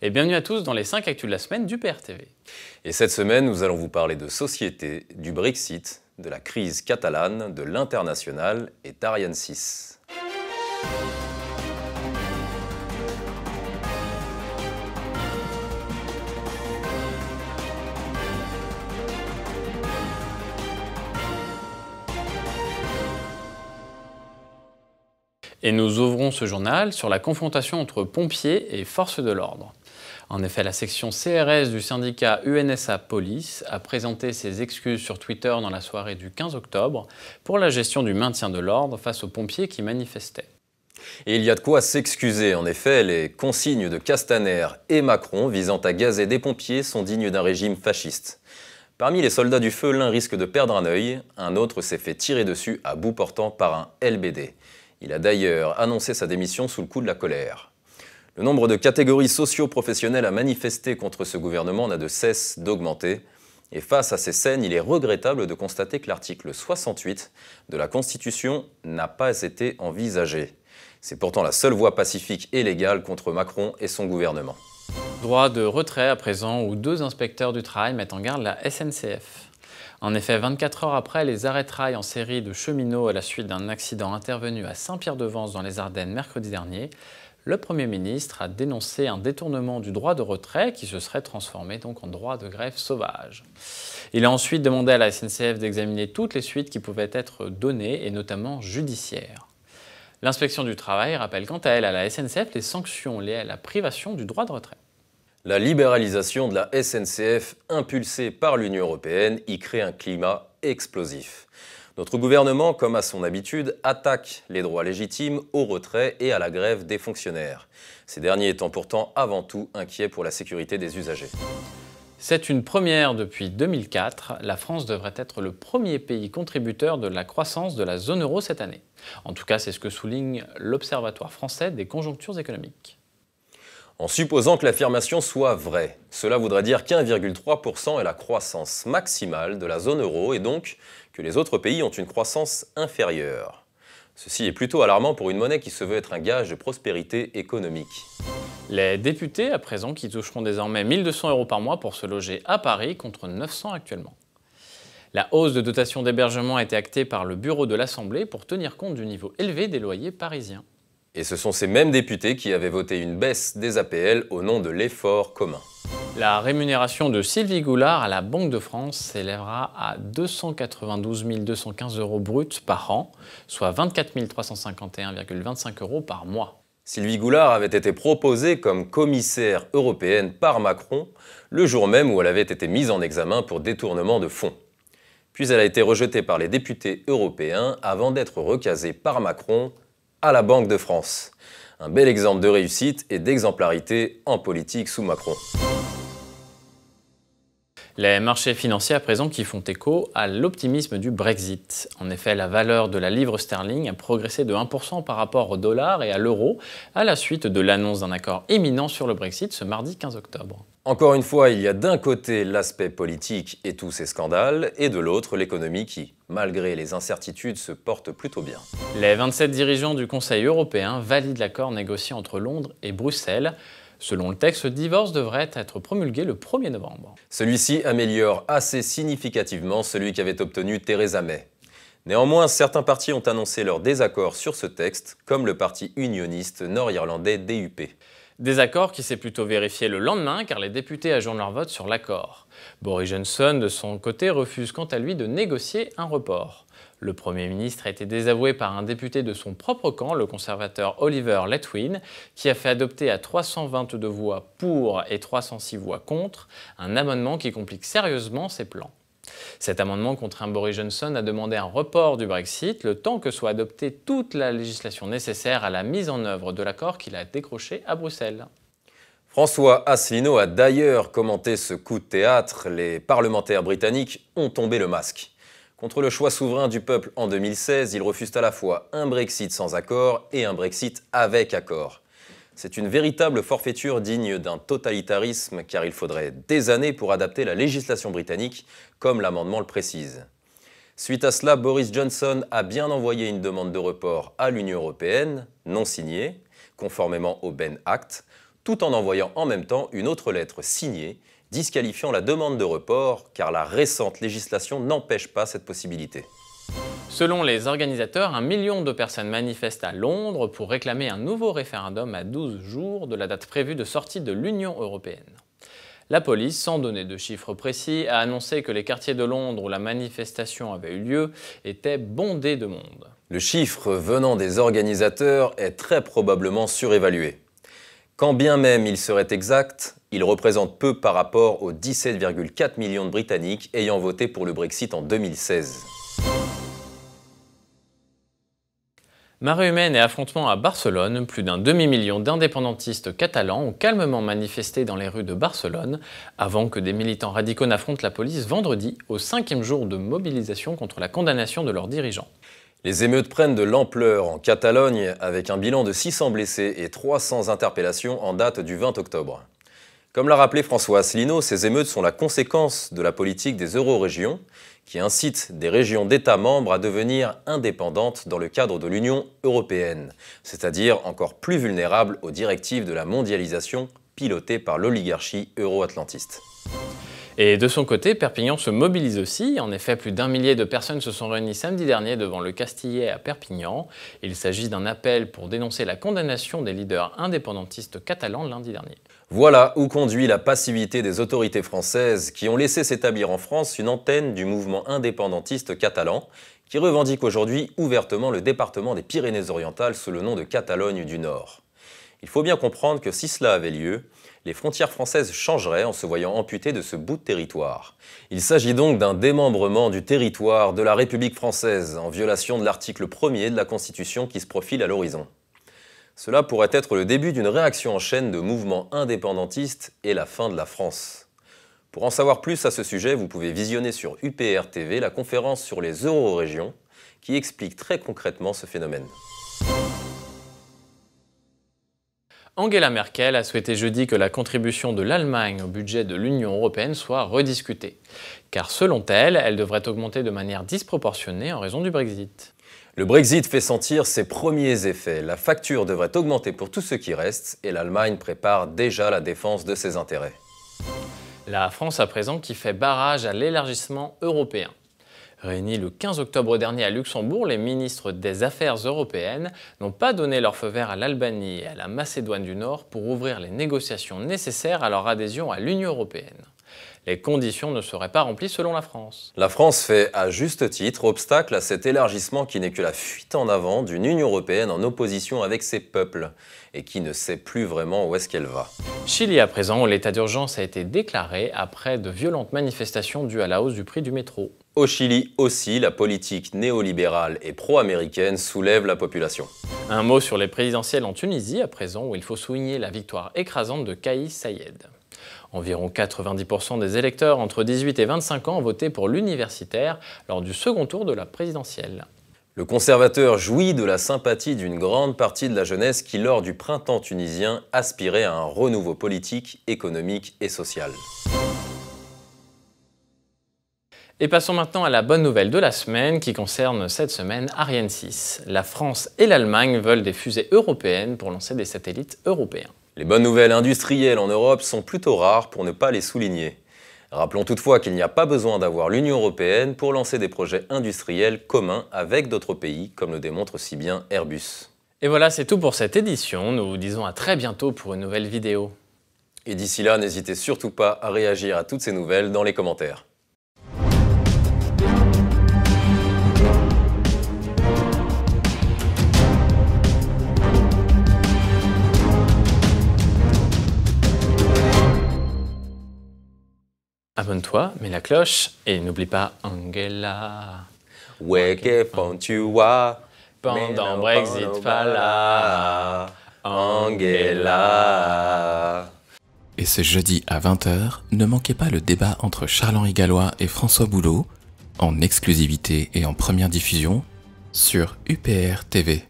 et bienvenue à tous dans les 5 actus de la semaine du PRTV. Et cette semaine, nous allons vous parler de société, du Brexit, de la crise catalane, de l'international et d'Ariane 6. Et nous ouvrons ce journal sur la confrontation entre pompiers et forces de l'ordre. En effet, la section CRS du syndicat UNSA Police a présenté ses excuses sur Twitter dans la soirée du 15 octobre pour la gestion du maintien de l'ordre face aux pompiers qui manifestaient. Et il y a de quoi s'excuser. En effet, les consignes de Castaner et Macron visant à gazer des pompiers sont dignes d'un régime fasciste. Parmi les soldats du feu, l'un risque de perdre un œil, un autre s'est fait tirer dessus à bout portant par un LBD. Il a d'ailleurs annoncé sa démission sous le coup de la colère. Le nombre de catégories socio-professionnelles à manifester contre ce gouvernement n'a de cesse d'augmenter. Et face à ces scènes, il est regrettable de constater que l'article 68 de la Constitution n'a pas été envisagé. C'est pourtant la seule voie pacifique et légale contre Macron et son gouvernement. Droit de retrait à présent où deux inspecteurs du travail mettent en garde la SNCF. En effet, 24 heures après les arrêts de en série de cheminots à la suite d'un accident intervenu à Saint-Pierre-de-Vence dans les Ardennes mercredi dernier, le Premier ministre a dénoncé un détournement du droit de retrait qui se serait transformé en droit de grève sauvage. Il a ensuite demandé à la SNCF d'examiner toutes les suites qui pouvaient être données et notamment judiciaires. L'inspection du travail rappelle quant à elle à la SNCF les sanctions liées à la privation du droit de retrait. La libéralisation de la SNCF impulsée par l'Union européenne y crée un climat explosif. Notre gouvernement, comme à son habitude, attaque les droits légitimes au retrait et à la grève des fonctionnaires, ces derniers étant pourtant avant tout inquiets pour la sécurité des usagers. C'est une première depuis 2004. La France devrait être le premier pays contributeur de la croissance de la zone euro cette année. En tout cas, c'est ce que souligne l'Observatoire français des conjonctures économiques. En supposant que l'affirmation soit vraie, cela voudrait dire qu'1,3% est la croissance maximale de la zone euro et donc que les autres pays ont une croissance inférieure. Ceci est plutôt alarmant pour une monnaie qui se veut être un gage de prospérité économique. Les députés, à présent, qui toucheront désormais 1200 euros par mois pour se loger à Paris contre 900 actuellement. La hausse de dotation d'hébergement a été actée par le bureau de l'Assemblée pour tenir compte du niveau élevé des loyers parisiens. Et ce sont ces mêmes députés qui avaient voté une baisse des APL au nom de l'effort commun. La rémunération de Sylvie Goulard à la Banque de France s'élèvera à 292 215 euros bruts par an, soit 24 351,25 euros par mois. Sylvie Goulard avait été proposée comme commissaire européenne par Macron le jour même où elle avait été mise en examen pour détournement de fonds. Puis elle a été rejetée par les députés européens avant d'être recasée par Macron à la Banque de France. Un bel exemple de réussite et d'exemplarité en politique sous Macron. Les marchés financiers à présent qui font écho à l'optimisme du Brexit. En effet, la valeur de la livre sterling a progressé de 1% par rapport au dollar et à l'euro à la suite de l'annonce d'un accord imminent sur le Brexit ce mardi 15 octobre. Encore une fois, il y a d'un côté l'aspect politique et tous ces scandales, et de l'autre l'économie qui, malgré les incertitudes, se porte plutôt bien. Les 27 dirigeants du Conseil européen valident l'accord négocié entre Londres et Bruxelles. Selon le texte, ce divorce devrait être promulgué le 1er novembre. Celui-ci améliore assez significativement celui qu'avait obtenu Theresa May. Néanmoins, certains partis ont annoncé leur désaccord sur ce texte, comme le parti unioniste nord-irlandais DUP. Désaccord qui s'est plutôt vérifié le lendemain car les députés ajournent leur vote sur l'accord. Boris Johnson, de son côté, refuse quant à lui de négocier un report. Le Premier ministre a été désavoué par un député de son propre camp, le conservateur Oliver Letwin, qui a fait adopter à 322 voix pour et 306 voix contre un amendement qui complique sérieusement ses plans. Cet amendement contraint Boris Johnson à demander un report du Brexit le temps que soit adoptée toute la législation nécessaire à la mise en œuvre de l'accord qu'il a décroché à Bruxelles. François Asselineau a d'ailleurs commenté ce coup de théâtre. Les parlementaires britanniques ont tombé le masque. Contre le choix souverain du peuple en 2016, ils refusent à la fois un Brexit sans accord et un Brexit avec accord. C'est une véritable forfaiture digne d'un totalitarisme car il faudrait des années pour adapter la législation britannique, comme l'amendement le précise. Suite à cela, Boris Johnson a bien envoyé une demande de report à l'Union européenne, non signée, conformément au Ben Act, tout en envoyant en même temps une autre lettre signée disqualifiant la demande de report car la récente législation n'empêche pas cette possibilité. Selon les organisateurs, un million de personnes manifestent à Londres pour réclamer un nouveau référendum à 12 jours de la date prévue de sortie de l'Union européenne. La police, sans donner de chiffres précis, a annoncé que les quartiers de Londres où la manifestation avait eu lieu étaient bondés de monde. Le chiffre venant des organisateurs est très probablement surévalué. Quand bien même il serait exact, il représente peu par rapport aux 17,4 millions de Britanniques ayant voté pour le Brexit en 2016. Marée humaine et affrontement à Barcelone, plus d'un demi-million d'indépendantistes catalans ont calmement manifesté dans les rues de Barcelone avant que des militants radicaux n'affrontent la police vendredi, au cinquième jour de mobilisation contre la condamnation de leurs dirigeants. Les émeutes prennent de l'ampleur en Catalogne avec un bilan de 600 blessés et 300 interpellations en date du 20 octobre. Comme l'a rappelé François Asselineau, ces émeutes sont la conséquence de la politique des euro-régions qui incite des régions d'États membres à devenir indépendantes dans le cadre de l'Union européenne, c'est-à-dire encore plus vulnérables aux directives de la mondialisation pilotées par l'oligarchie euro-atlantiste. Et de son côté, Perpignan se mobilise aussi. En effet, plus d'un millier de personnes se sont réunies samedi dernier devant le Castillet à Perpignan. Il s'agit d'un appel pour dénoncer la condamnation des leaders indépendantistes catalans lundi dernier. Voilà où conduit la passivité des autorités françaises qui ont laissé s'établir en France une antenne du mouvement indépendantiste catalan qui revendique aujourd'hui ouvertement le département des Pyrénées-Orientales sous le nom de Catalogne du Nord. Il faut bien comprendre que si cela avait lieu, les frontières françaises changeraient en se voyant amputées de ce bout de territoire. Il s'agit donc d'un démembrement du territoire de la République française, en violation de l'article 1er de la Constitution qui se profile à l'horizon. Cela pourrait être le début d'une réaction en chaîne de mouvements indépendantistes et la fin de la France. Pour en savoir plus à ce sujet, vous pouvez visionner sur UPR TV la conférence sur les euro-régions qui explique très concrètement ce phénomène. Angela Merkel a souhaité jeudi que la contribution de l'Allemagne au budget de l'Union européenne soit rediscutée, car selon elle, elle devrait augmenter de manière disproportionnée en raison du Brexit. Le Brexit fait sentir ses premiers effets. La facture devrait augmenter pour tout ce qui reste et l'Allemagne prépare déjà la défense de ses intérêts. La France à présent qui fait barrage à l'élargissement européen. Réunis le 15 octobre dernier à Luxembourg, les ministres des Affaires européennes n'ont pas donné leur feu vert à l'Albanie et à la Macédoine du Nord pour ouvrir les négociations nécessaires à leur adhésion à l'Union européenne. Les conditions ne seraient pas remplies selon la France. La France fait à juste titre obstacle à cet élargissement qui n'est que la fuite en avant d'une Union européenne en opposition avec ses peuples et qui ne sait plus vraiment où est-ce qu'elle va. Chili à présent, où l'état d'urgence a été déclaré après de violentes manifestations dues à la hausse du prix du métro. Au Chili aussi, la politique néolibérale et pro-américaine soulève la population. Un mot sur les présidentielles en Tunisie à présent, où il faut souligner la victoire écrasante de Kaïs Sayed. Environ 90% des électeurs entre 18 et 25 ans ont voté pour l'universitaire lors du second tour de la présidentielle. Le conservateur jouit de la sympathie d'une grande partie de la jeunesse qui, lors du printemps tunisien, aspirait à un renouveau politique, économique et social. Et passons maintenant à la bonne nouvelle de la semaine qui concerne cette semaine Ariane 6. La France et l'Allemagne veulent des fusées européennes pour lancer des satellites européens. Les bonnes nouvelles industrielles en Europe sont plutôt rares pour ne pas les souligner. Rappelons toutefois qu'il n'y a pas besoin d'avoir l'Union européenne pour lancer des projets industriels communs avec d'autres pays, comme le démontre si bien Airbus. Et voilà, c'est tout pour cette édition. Nous vous disons à très bientôt pour une nouvelle vidéo. Et d'ici là, n'hésitez surtout pas à réagir à toutes ces nouvelles dans les commentaires. Abonne-toi, mets la cloche et n'oublie pas Angela. Ouais, que tu vois Pendant Brexit, pas là. Angela. Et ce jeudi à 20h, ne manquez pas le débat entre Charles-Henri Gallois et François Boulot, en exclusivité et en première diffusion, sur UPR TV.